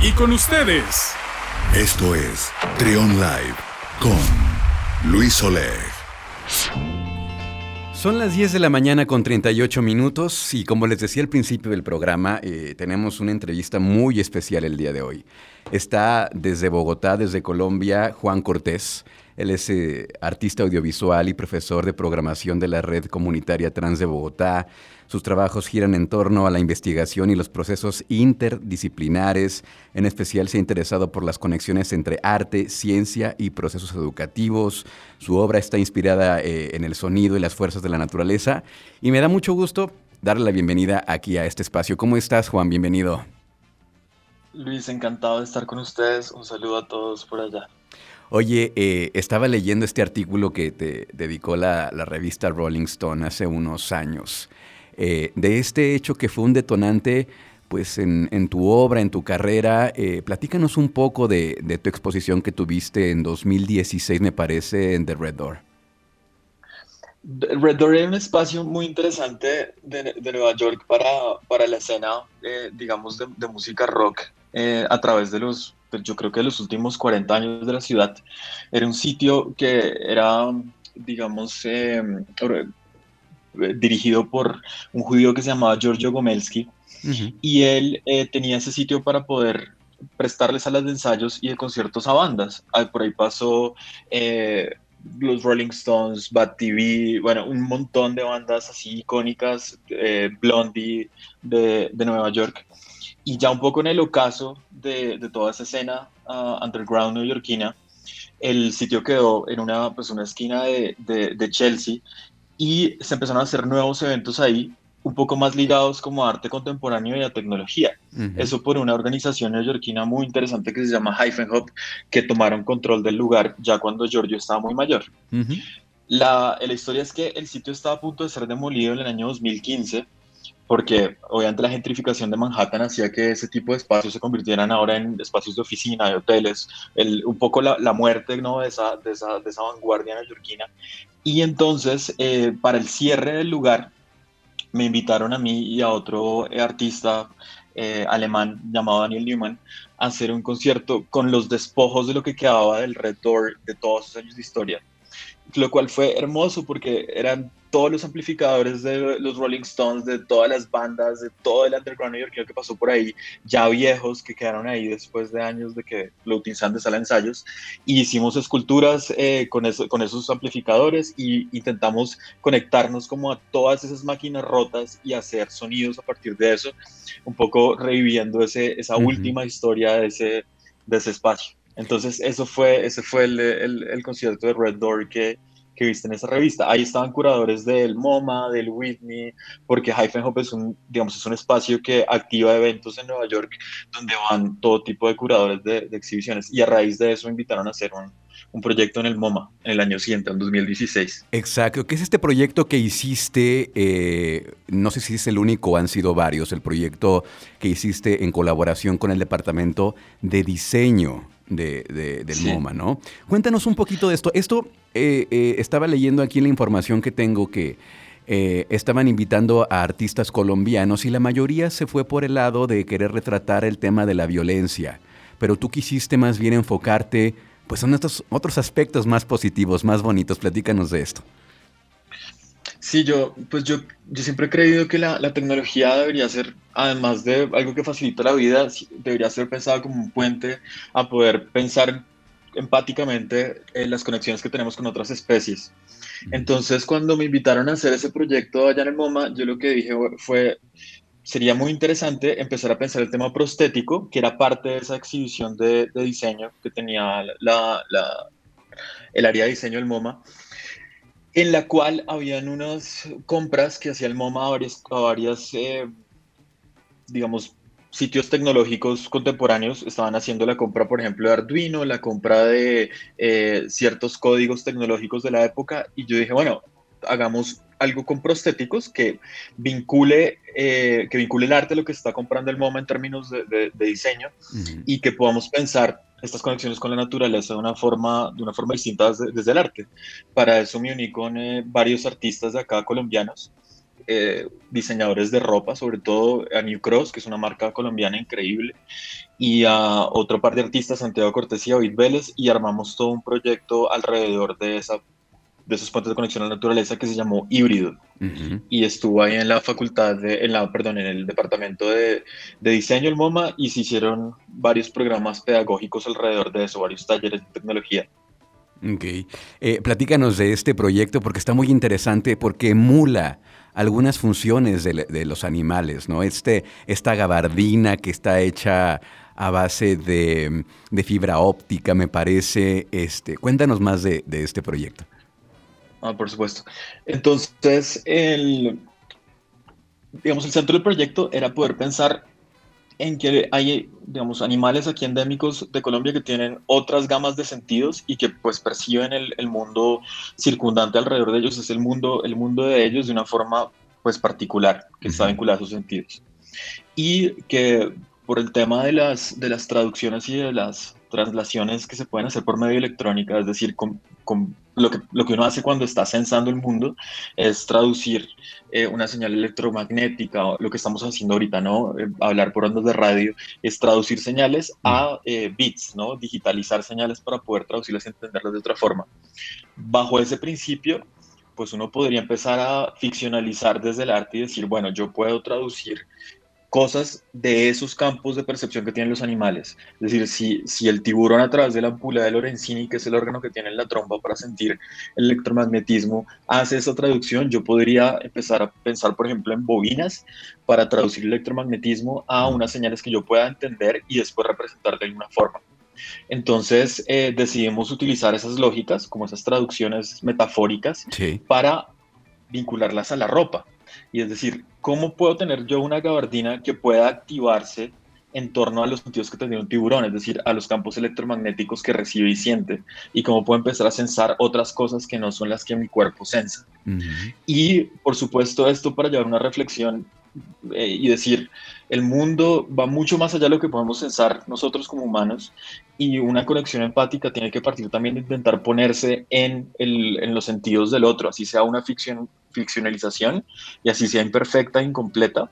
Y con ustedes. Esto es Trion Live con Luis Oleg. Son las 10 de la mañana con 38 minutos y como les decía al principio del programa, eh, tenemos una entrevista muy especial el día de hoy. Está desde Bogotá, desde Colombia, Juan Cortés. Él es eh, artista audiovisual y profesor de programación de la Red Comunitaria Trans de Bogotá. Sus trabajos giran en torno a la investigación y los procesos interdisciplinares. En especial se ha interesado por las conexiones entre arte, ciencia y procesos educativos. Su obra está inspirada eh, en el sonido y las fuerzas de la naturaleza. Y me da mucho gusto darle la bienvenida aquí a este espacio. ¿Cómo estás, Juan? Bienvenido. Luis, encantado de estar con ustedes. Un saludo a todos por allá. Oye, eh, estaba leyendo este artículo que te dedicó la, revista Rolling Stone hace unos años, eh, de este hecho que fue un detonante pues en, tu obra, en tu carrera. Eh, platícanos un poco de, tu exposición que tuviste en 2016, me parece, en The Red Door. Red Door es un espacio muy interesante de, Nueva York para, para la escena, digamos, de, música rock a través de los yo creo que los últimos 40 años de la ciudad, era un sitio que era, digamos, em, dirigido por un judío que se llamaba Giorgio Gomelsky, y él eh, tenía ese sitio para poder prestarles salas de ensayos y de conciertos a bandas. por ahí pasó eh, los Rolling Stones, Bad TV, bueno, un montón de bandas así icónicas, eh, Blondie de, de Nueva York. Y ya un poco en el ocaso de, de toda esa escena uh, underground neoyorquina, el sitio quedó en una, pues una esquina de, de, Chelsea y se empezaron a hacer nuevos eventos ahí, un poco más ligados como a arte contemporáneo y a tecnología. Eso por una organización neoyorquina muy interesante que se llama Hyphen Hop, que tomaron control del lugar ya cuando Giorgio estaba muy mayor. la, la historia es que el sitio estaba a punto de ser demolido en el año 2015 porque obviamente la gentrificación de Manhattan hacía que ese tipo de espacios se convirtieran ahora en espacios de oficina, de hoteles, el, un poco la, la muerte ¿no? de, esa, de, esa, de esa vanguardia neoyorquina. Y entonces, eh, para el cierre del lugar, me invitaron a mí y a otro artista eh, alemán llamado Daniel Newman a hacer un concierto con los despojos de lo que quedaba del Red Door de todos esos años de historia lo cual fue hermoso porque eran todos los amplificadores de los Rolling Stones, de todas las bandas, de todo el underground neoyorquino que pasó por ahí, ya viejos que quedaron ahí después de años de que Floating Sand sala ensayos, y hicimos esculturas eh, con, eso, con esos amplificadores y intentamos conectarnos como a todas esas máquinas rotas y hacer sonidos a partir de eso, un poco reviviendo ese, esa última historia de ese, de ese espacio. Entonces, eso fue, ese fue el, el, concierto de Red Door que, que viste en esa revista. Ahí estaban curadores del MoMA, del Whitney, porque Hyphen Hop es un, digamos, es un espacio que activa eventos en Nueva York donde van todo tipo de curadores de, exhibiciones. Y a raíz de eso invitaron a hacer un, un, proyecto en el MoMA en el año siguiente, en 2016. Exacto. ¿Qué es este proyecto que hiciste? Eh, no sé si es el único, han sido varios, el proyecto que hiciste en colaboración con el Departamento de Diseño de, del MoMA, ¿no? Cuéntanos un poquito de esto. Esto eh, eh, estaba leyendo aquí la información que tengo que eh, estaban invitando a artistas colombianos y la mayoría se fue por el lado de querer retratar el tema de la violencia. Pero tú quisiste más bien enfocarte pues en estos otros aspectos más positivos, más bonitos. Platícanos de esto. Sí, yo, pues yo, yo siempre he creído que la, la, tecnología debería ser, además de algo que facilita la vida, debería ser pensada como un puente a poder pensar empáticamente en las conexiones que tenemos con otras especies. Entonces, cuando me invitaron a hacer ese proyecto allá en el MoMA, yo lo que dije fue, sería muy interesante empezar a pensar el tema prostético, que era parte de esa exhibición de, de diseño que tenía la, la, el área de diseño del MoMA en la cual habían unas compras que hacía el MoMA a varias, varias eh, digamos, sitios tecnológicos contemporáneos. Estaban haciendo la compra, por ejemplo, de Arduino, la compra de eh, ciertos códigos tecnológicos de la época, y yo dije, bueno, hagamos algo con prostéticos que vincule, eh, que vincule el arte a lo que está comprando el MoMA en términos de, diseño y que podamos pensar estas conexiones con la naturaleza de una forma, de una forma distinta desde, el arte. Para eso me uní con eh, varios artistas de acá colombianos, eh, diseñadores de ropa, sobre todo a New Cross, que es una marca colombiana increíble, y a otro par de artistas, Santiago Cortés y David Vélez, y armamos todo un proyecto alrededor de, esa, de esos puentes de conexión a la naturaleza que se llamó Híbrido. Y estuvo ahí en la facultad, de, en la, perdón, en el departamento de, de, diseño, el MoMA, y se hicieron varios programas pedagógicos alrededor de eso, varios talleres de tecnología. Ok. Eh, platícanos de este proyecto porque está muy interesante, porque emula algunas funciones de, de, los animales, ¿no? Este, esta gabardina que está hecha a base de, fibra óptica, me parece. Este, cuéntanos más de, este proyecto. Ah, por supuesto. Entonces, el, digamos, el centro del proyecto era poder pensar en que hay, digamos, animales aquí endémicos de Colombia que tienen otras gamas de sentidos y que pues perciben el, el, mundo circundante alrededor de ellos, es el mundo, el mundo de ellos de una forma pues particular, que está vinculada a sus sentidos. Y que por el tema de las, de las traducciones y de las translaciones que se pueden hacer por medio electrónica, es decir, con, con lo, que, lo que uno hace cuando está censando el mundo es traducir eh, una señal electromagnética, lo que estamos haciendo ahorita, ¿no? Eh, hablar por ondas de radio, es traducir señales a eh, bits, ¿no? Digitalizar señales para poder traducirlas y entenderlas de otra forma. Bajo ese principio, pues uno podría empezar a ficcionalizar desde el arte y decir, bueno, yo puedo traducir cosas de esos campos de percepción que tienen los animales. Es decir, si, si el tiburón a través de la ampolla de Lorenzini, que es el órgano que tiene en la trompa para sentir el electromagnetismo, hace esa traducción, yo podría empezar a pensar, por ejemplo, en bobinas para traducir el electromagnetismo a unas señales que yo pueda entender y después representar de alguna forma. Entonces eh, decidimos utilizar esas lógicas, como esas traducciones metafóricas, para vincularlas a la ropa. Y es decir, ¿cómo puedo tener yo una gabardina que pueda activarse en torno a los sentidos que tiene un tiburón, es decir, a los campos electromagnéticos que recibe y siente, y cómo puedo empezar a sensar otras cosas que no son las que mi cuerpo sensa. Y, por supuesto, esto para llevar una reflexión eh, y decir, el mundo va mucho más allá de lo que podemos pensar nosotros como humanos y una conexión empática tiene que partir también de intentar ponerse en, los sentidos del otro, así sea una ficción, ficcionalización y así sea imperfecta, incompleta,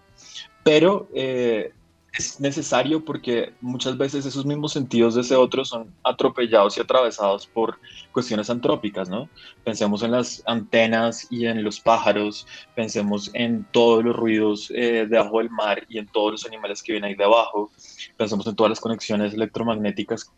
pero eh, es necesario porque muchas veces esos mismos sentidos de ese otro son atropellados y atravesados por cuestiones antrópicas, ¿no? Pensemos en las antenas y en los pájaros, pensemos en todos los ruidos eh, debajo del mar y en todos los animales que vienen ahí debajo, pensemos en todas las conexiones electromagnéticas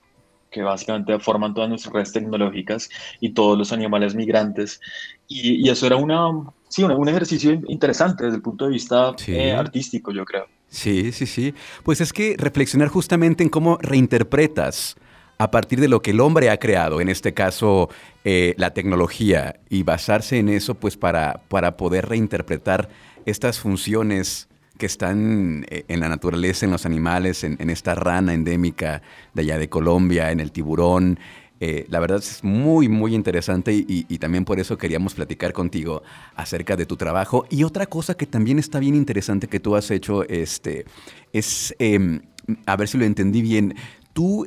que básicamente forman todas nuestras redes tecnológicas y todos los animales migrantes. Y, eso era una, sí, un, ejercicio interesante desde el punto de vista eh, artístico, yo creo. Sí, sí, sí. Pues es que reflexionar justamente en cómo reinterpretas a partir de lo que el hombre ha creado, en este caso eh, la tecnología, y basarse en eso pues para, para poder reinterpretar estas funciones que están eh, en la naturaleza, en los animales, en, en, esta rana endémica de allá de Colombia, en el tiburón, eh, la verdad es muy, muy interesante y, también por eso queríamos platicar contigo acerca de tu trabajo. Y otra cosa que también está bien interesante que tú has hecho este, es, em, a ver si lo entendí bien, tú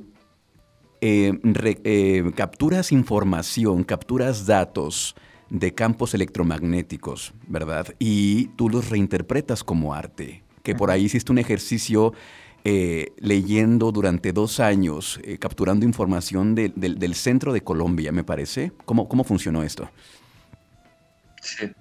em, capturas información, capturas datos de campos electromagnéticos, ¿verdad? Y tú los reinterpretas como arte, que por ahí hiciste un ejercicio eh, leyendo durante dos años, eh, capturando información del centro de Colombia, me parece. ¿Cómo, cómo funcionó esto? Sí.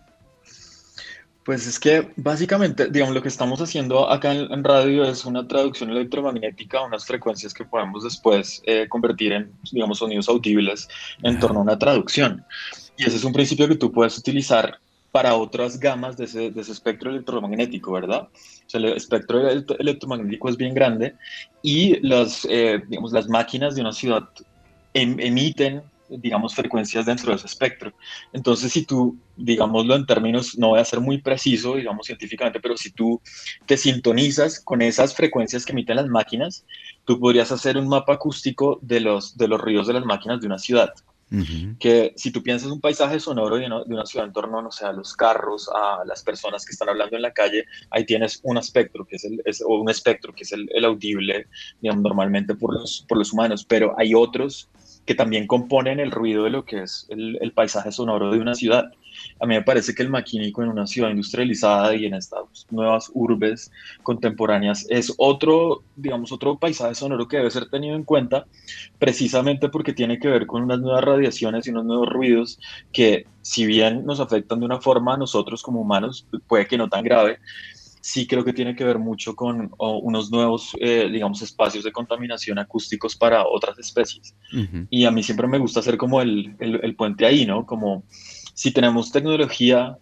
Pues es que básicamente, digamos, lo que estamos haciendo acá en, radio es una traducción electromagnética a unas frecuencias que podemos después eh, convertir en, digamos, sonidos audibles en torno a una traducción. Y ese es un principio que tú puedes utilizar para otras gamas de ese, espectro electromagnético, ¿verdad? O sea, el espectro electromagnético es bien grande y las, eh, digamos, las máquinas de una ciudad em, emiten digamos, frecuencias dentro de ese espectro. Entonces, si tú, digámoslo en términos, no voy a ser muy preciso, digamos, científicamente, pero si tú te sintonizas con esas frecuencias que emiten las máquinas, tú podrías hacer un mapa acústico de los, de los ruidos de las máquinas de una ciudad. Que si tú piensas un paisaje sonoro de una, ciudad en torno, no sé, a los carros, a las personas que están hablando en la calle, ahí tienes un espectro, que es el, o un espectro, que es el, audible, normalmente por los, por los humanos, pero hay otros que también componen el ruido de lo que es el, paisaje sonoro de una ciudad. A mí me parece que el maquínico en una ciudad industrializada y en estas nuevas urbes contemporáneas es otro, digamos, otro paisaje sonoro que debe ser tenido en cuenta precisamente porque tiene que ver con unas nuevas radiaciones y unos nuevos ruidos que si bien nos afectan de una forma a nosotros como humanos, puede que no tan grave, sí creo que tiene que ver mucho con unos nuevos, eh, digamos, espacios de contaminación acústicos para otras especies. Y a mí siempre me gusta hacer como el, el, puente ahí, ¿no? Como si tenemos tecnología,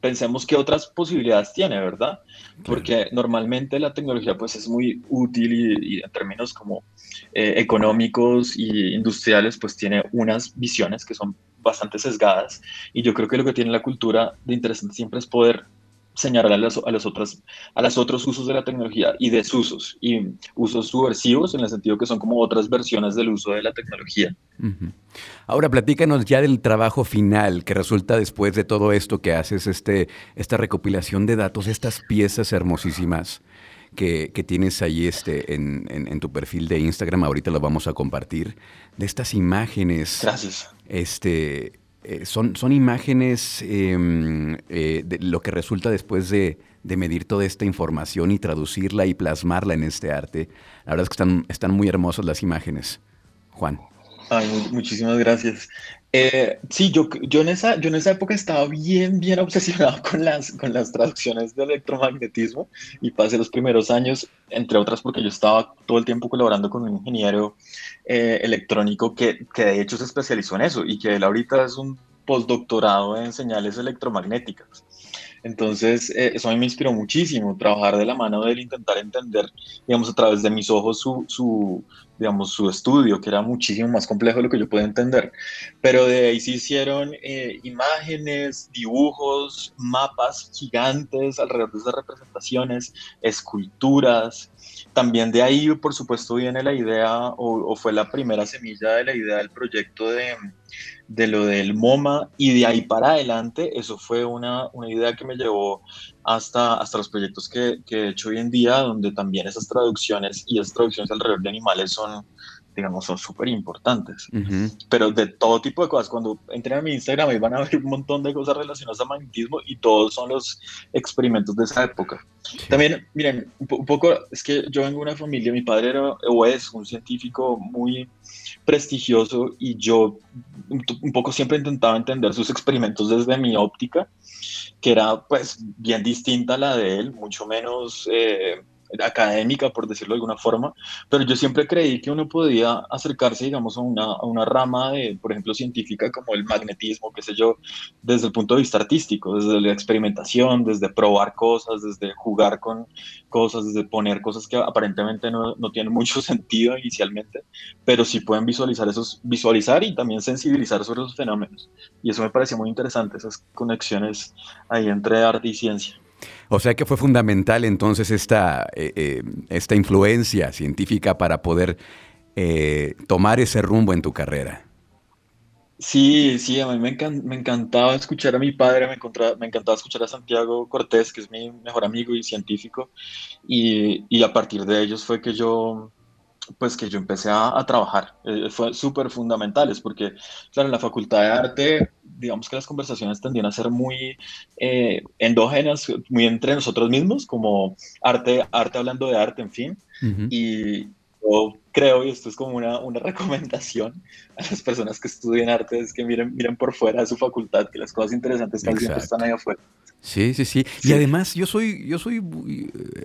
pensemos qué otras posibilidades tiene, ¿verdad? Porque normalmente la tecnología pues es muy útil y, en términos como eh, económicos y industriales pues tiene unas visiones que son bastante sesgadas y yo creo que lo que tiene la cultura de interesante siempre es poder señalar a los, a los, otros, a los otros usos de la tecnología y desusos y usos subversivos en el sentido que son como otras versiones del uso de la tecnología. Ahora platícanos ya del trabajo final que resulta después de todo esto que haces, este, esta recopilación de datos, estas piezas hermosísimas. Que, que, tienes ahí este, en, en, en, tu perfil de Instagram, ahorita lo vamos a compartir, de estas imágenes. Gracias. Este, eh, son, son imágenes em, eh, de lo que resulta después de, medir toda esta información y traducirla y plasmarla en este arte. La verdad es que están, están muy hermosas las imágenes. Juan. Ay, muchísimas gracias. Eh, sí, yo, yo, en esa, yo en esa época estaba bien, bien obsesionado con las, con las traducciones de electromagnetismo y pasé los primeros años, entre otras porque yo estaba todo el tiempo colaborando con un ingeniero eh, electrónico que, que de hecho se especializó en eso y que él ahorita es un postdoctorado en señales electromagnéticas. Entonces, eh, eso a mí me inspiró muchísimo, trabajar de la mano de él, intentar entender, digamos, a través de mis ojos su, su, digamos, su estudio, que era muchísimo más complejo de lo que yo podía entender. Pero de ahí se hicieron eh, imágenes, dibujos, mapas gigantes alrededor de esas representaciones, esculturas. También de ahí, por supuesto, viene la idea, o, o fue la primera semilla de la idea del proyecto de de lo del MoMA y de ahí para adelante, eso fue una, una idea que me llevó hasta, hasta los proyectos que, que, he hecho hoy en día, donde también esas traducciones y esas traducciones alrededor de animales son, digamos, son súper importantes. Pero de todo tipo de cosas. Cuando entren a mi Instagram ahí van a ver un montón de cosas relacionadas a magnetismo y todos son los experimentos de esa época. También, miren, un, poco, es que yo vengo de una familia, mi padre era o es un científico muy prestigioso y yo un poco siempre intentaba entender sus experimentos desde mi óptica, que era pues bien distinta a la de él, mucho menos... Eh, académica, por decirlo de alguna forma, pero yo siempre creí que uno podía acercarse, digamos, a una, a una rama de, por ejemplo, científica como el magnetismo, qué sé yo, desde el punto de vista artístico, desde la experimentación, desde probar cosas, desde jugar con cosas, desde poner cosas que aparentemente no, no tienen mucho sentido inicialmente, pero sí pueden visualizar esos, visualizar y también sensibilizar sobre esos fenómenos. Y eso me pareció muy interesante, esas conexiones ahí entre arte y ciencia. O sea que fue fundamental entonces esta, eh, eh, esta influencia científica para poder eh, tomar ese rumbo en tu carrera. Sí, sí, a mí me, encantaba escuchar a mi padre, me, me, encantaba escuchar a Santiago Cortés, que es mi mejor amigo y científico, y, y a partir de ellos fue que yo pues que yo empecé a, trabajar. Eh, fue súper fundamentales porque, claro, en la facultad de arte, digamos que las conversaciones tendían a ser muy eh, endógenas, muy entre nosotros mismos, como arte, arte hablando de arte, en fin. Y yo creo, y esto es como una, una, recomendación a las personas que estudian arte, es que miren, miren por fuera de su facultad, que las cosas interesantes siempre están ahí afuera. Sí, sí, sí, Y además yo soy, yo soy,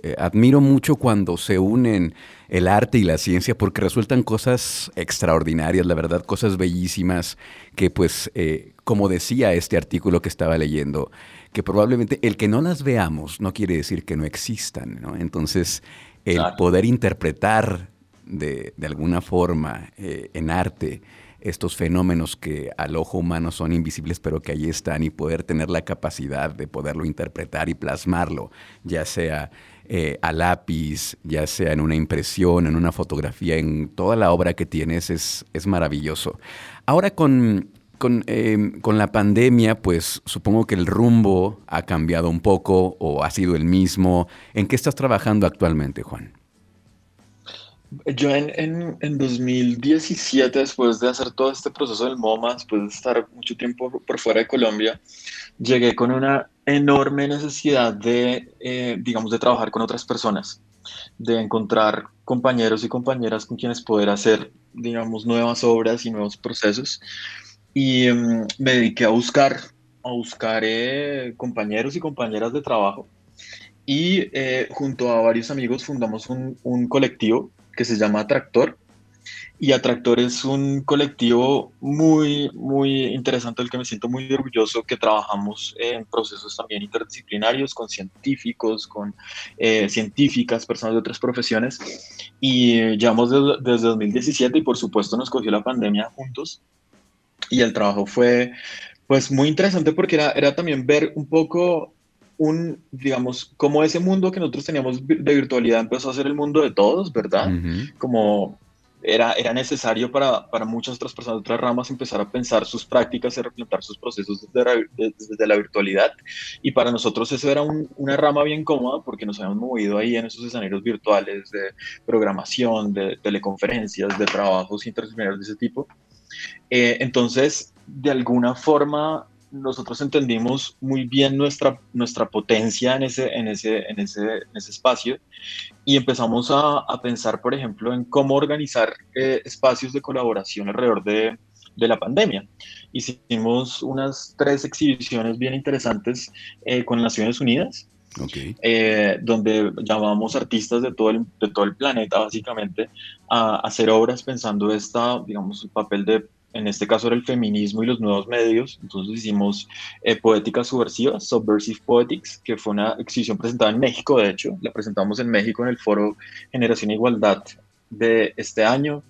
eh, admiro mucho cuando se unen el arte y la ciencia porque resultan cosas extraordinarias, la verdad, cosas bellísimas que pues, eh, como decía este artículo que estaba leyendo, que probablemente el que no las veamos no quiere decir que no existan, ¿no? Entonces, el poder interpretar de, alguna forma eh, en arte, estos fenómenos que al ojo humano son invisibles, pero que ahí están, y poder tener la capacidad de poderlo interpretar y plasmarlo, ya sea eh, a lápiz, ya sea en una impresión, en una fotografía, en toda la obra que tienes, es, es maravilloso. Ahora con, con, em, con, la pandemia, pues supongo que el rumbo ha cambiado un poco o ha sido el mismo. ¿En qué estás trabajando actualmente, Juan? Yo en, en, 2017, después de hacer todo este proceso del MoMA, después de estar mucho tiempo por fuera de Colombia, llegué con una enorme necesidad de, eh, digamos, de trabajar con otras personas, de encontrar compañeros y compañeras con quienes poder hacer, digamos, nuevas obras y nuevos procesos. Y em, me dediqué a buscar, a buscar eh, compañeros y compañeras de trabajo. Y eh, junto a varios amigos fundamos un, un colectivo que se llama Atractor. Y Atractor es un colectivo muy, muy interesante, del que me siento muy orgulloso, que trabajamos en procesos también interdisciplinarios con científicos, con eh, científicas, personas de otras profesiones. Y llevamos desde 2017 y por supuesto nos cogió la pandemia juntos. Y el trabajo fue pues muy interesante porque era, era también ver un poco un, digamos, como ese mundo que nosotros teníamos de virtualidad empezó a ser el mundo de todos, ¿verdad? Como era, era necesario para, para, muchas otras personas de otras ramas empezar a pensar sus prácticas y replantar sus procesos desde, desde, la virtualidad. Y para nosotros eso era una rama bien cómoda porque nos habíamos movido ahí en esos escenarios virtuales de programación, de teleconferencias, de trabajos interdisciplinarios de ese tipo. Eh, entonces, de alguna forma, nosotros entendimos muy bien nuestra, nuestra potencia en ese, en, ese, en, ese, en ese espacio y empezamos a, a, pensar, por ejemplo, en cómo organizar eh, espacios de colaboración alrededor de, de, la pandemia. Hicimos unas tres exhibiciones bien interesantes eh, con Naciones Unidas. Eh, donde llamamos artistas de todo, el, de todo el planeta básicamente a, a hacer obras pensando esta, digamos, el papel de en este caso era el feminismo y los nuevos medios, entonces hicimos eh, Poética Subversiva, Subversive Poetics, que fue una exhibición presentada en México, de hecho, la presentamos en México en el foro Generación e Igualdad de este año,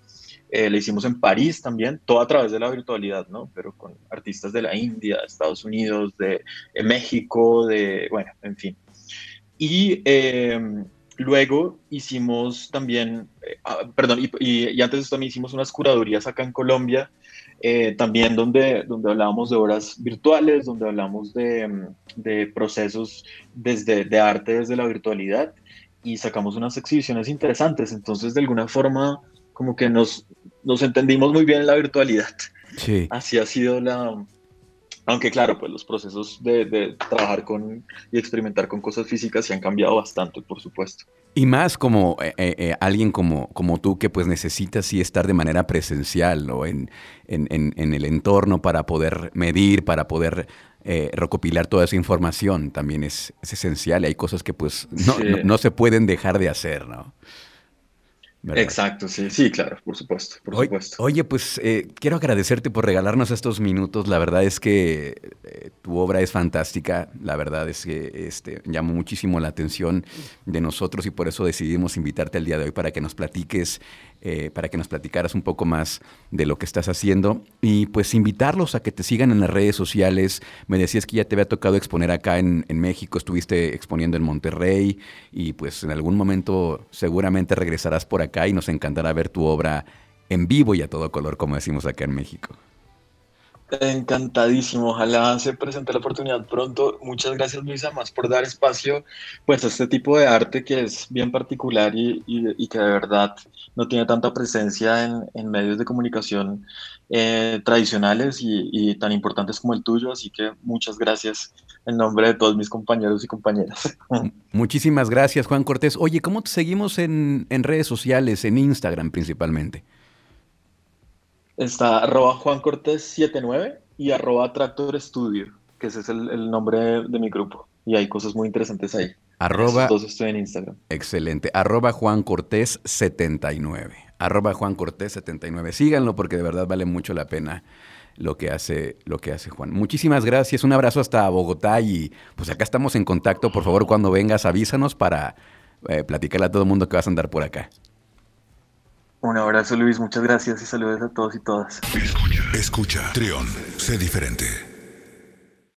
eh, la hicimos en París también, todo a través de la virtualidad, ¿no? Pero con artistas de la India, de Estados Unidos, de, México, de, bueno, en fin. Y em, luego hicimos también, eh, ah, perdón, y, y, y, antes también hicimos unas curadurías acá en Colombia eh, también donde, donde hablábamos de obras virtuales, donde hablamos de, de, procesos desde, de arte desde la virtualidad y sacamos unas exhibiciones interesantes. Entonces, de alguna forma, como que nos, nos entendimos muy bien en la virtualidad. Sí. Así ha sido la, aunque claro, pues los procesos de, trabajar con y experimentar con cosas físicas se han cambiado bastante, por supuesto. Y más como eh, eh, eh, alguien como, como tú que pues necesita sí estar de manera presencial o en, en, el entorno para poder medir, para poder recopilar toda esa información, también es, esencial. Y hay cosas que pues no, no se pueden dejar de hacer, ¿no? Exacto, sí, sí, claro, por supuesto, por oye, supuesto. Oye, pues eh, quiero agradecerte por regalarnos estos minutos. La verdad es que eh, tu obra es fantástica. La verdad es que este, llamó muchísimo la atención de nosotros y por eso decidimos invitarte al día de hoy para que nos platiques eh, para que nos platicaras un poco más de lo que estás haciendo y pues invitarlos a que te sigan en las redes sociales. Me decías que ya te había tocado exponer acá en, México, estuviste exponiendo en Monterrey y pues en algún momento seguramente regresarás por acá y nos encantará ver tu obra en vivo y a todo color, como decimos acá en México. Encantadísimo, ojalá se presente la oportunidad pronto. Muchas gracias Luisa, más por dar espacio pues a este tipo de arte que es bien particular y, que de verdad no tiene tanta presencia en, medios de comunicación eh, tradicionales y, tan importantes como el tuyo, así que muchas gracias en nombre de todos mis compañeros y compañeras. Muchísimas gracias Juan Cortés. Oye, ¿cómo te seguimos en redes sociales, en Instagram principalmente? Está arroba Juan Cortés 79 y arroba Tractor Studio, que ese es el, nombre de, mi grupo. Y hay cosas muy interesantes ahí. Arroba, estoy en Instagram. Excelente. Arroba Juan Cortés 79. Arroba Juan Cortés 79. Síganlo porque de verdad vale mucho la pena lo que hace, lo que hace Juan. Muchísimas gracias. Un abrazo hasta Bogotá y pues acá estamos en contacto. Por favor, cuando vengas, avísanos para eh, platicarle a todo el mundo que vas a andar por acá. Un abrazo Luis, muchas gracias y saludos a todos y todas. Escucha, escucha, Trión, sé diferente.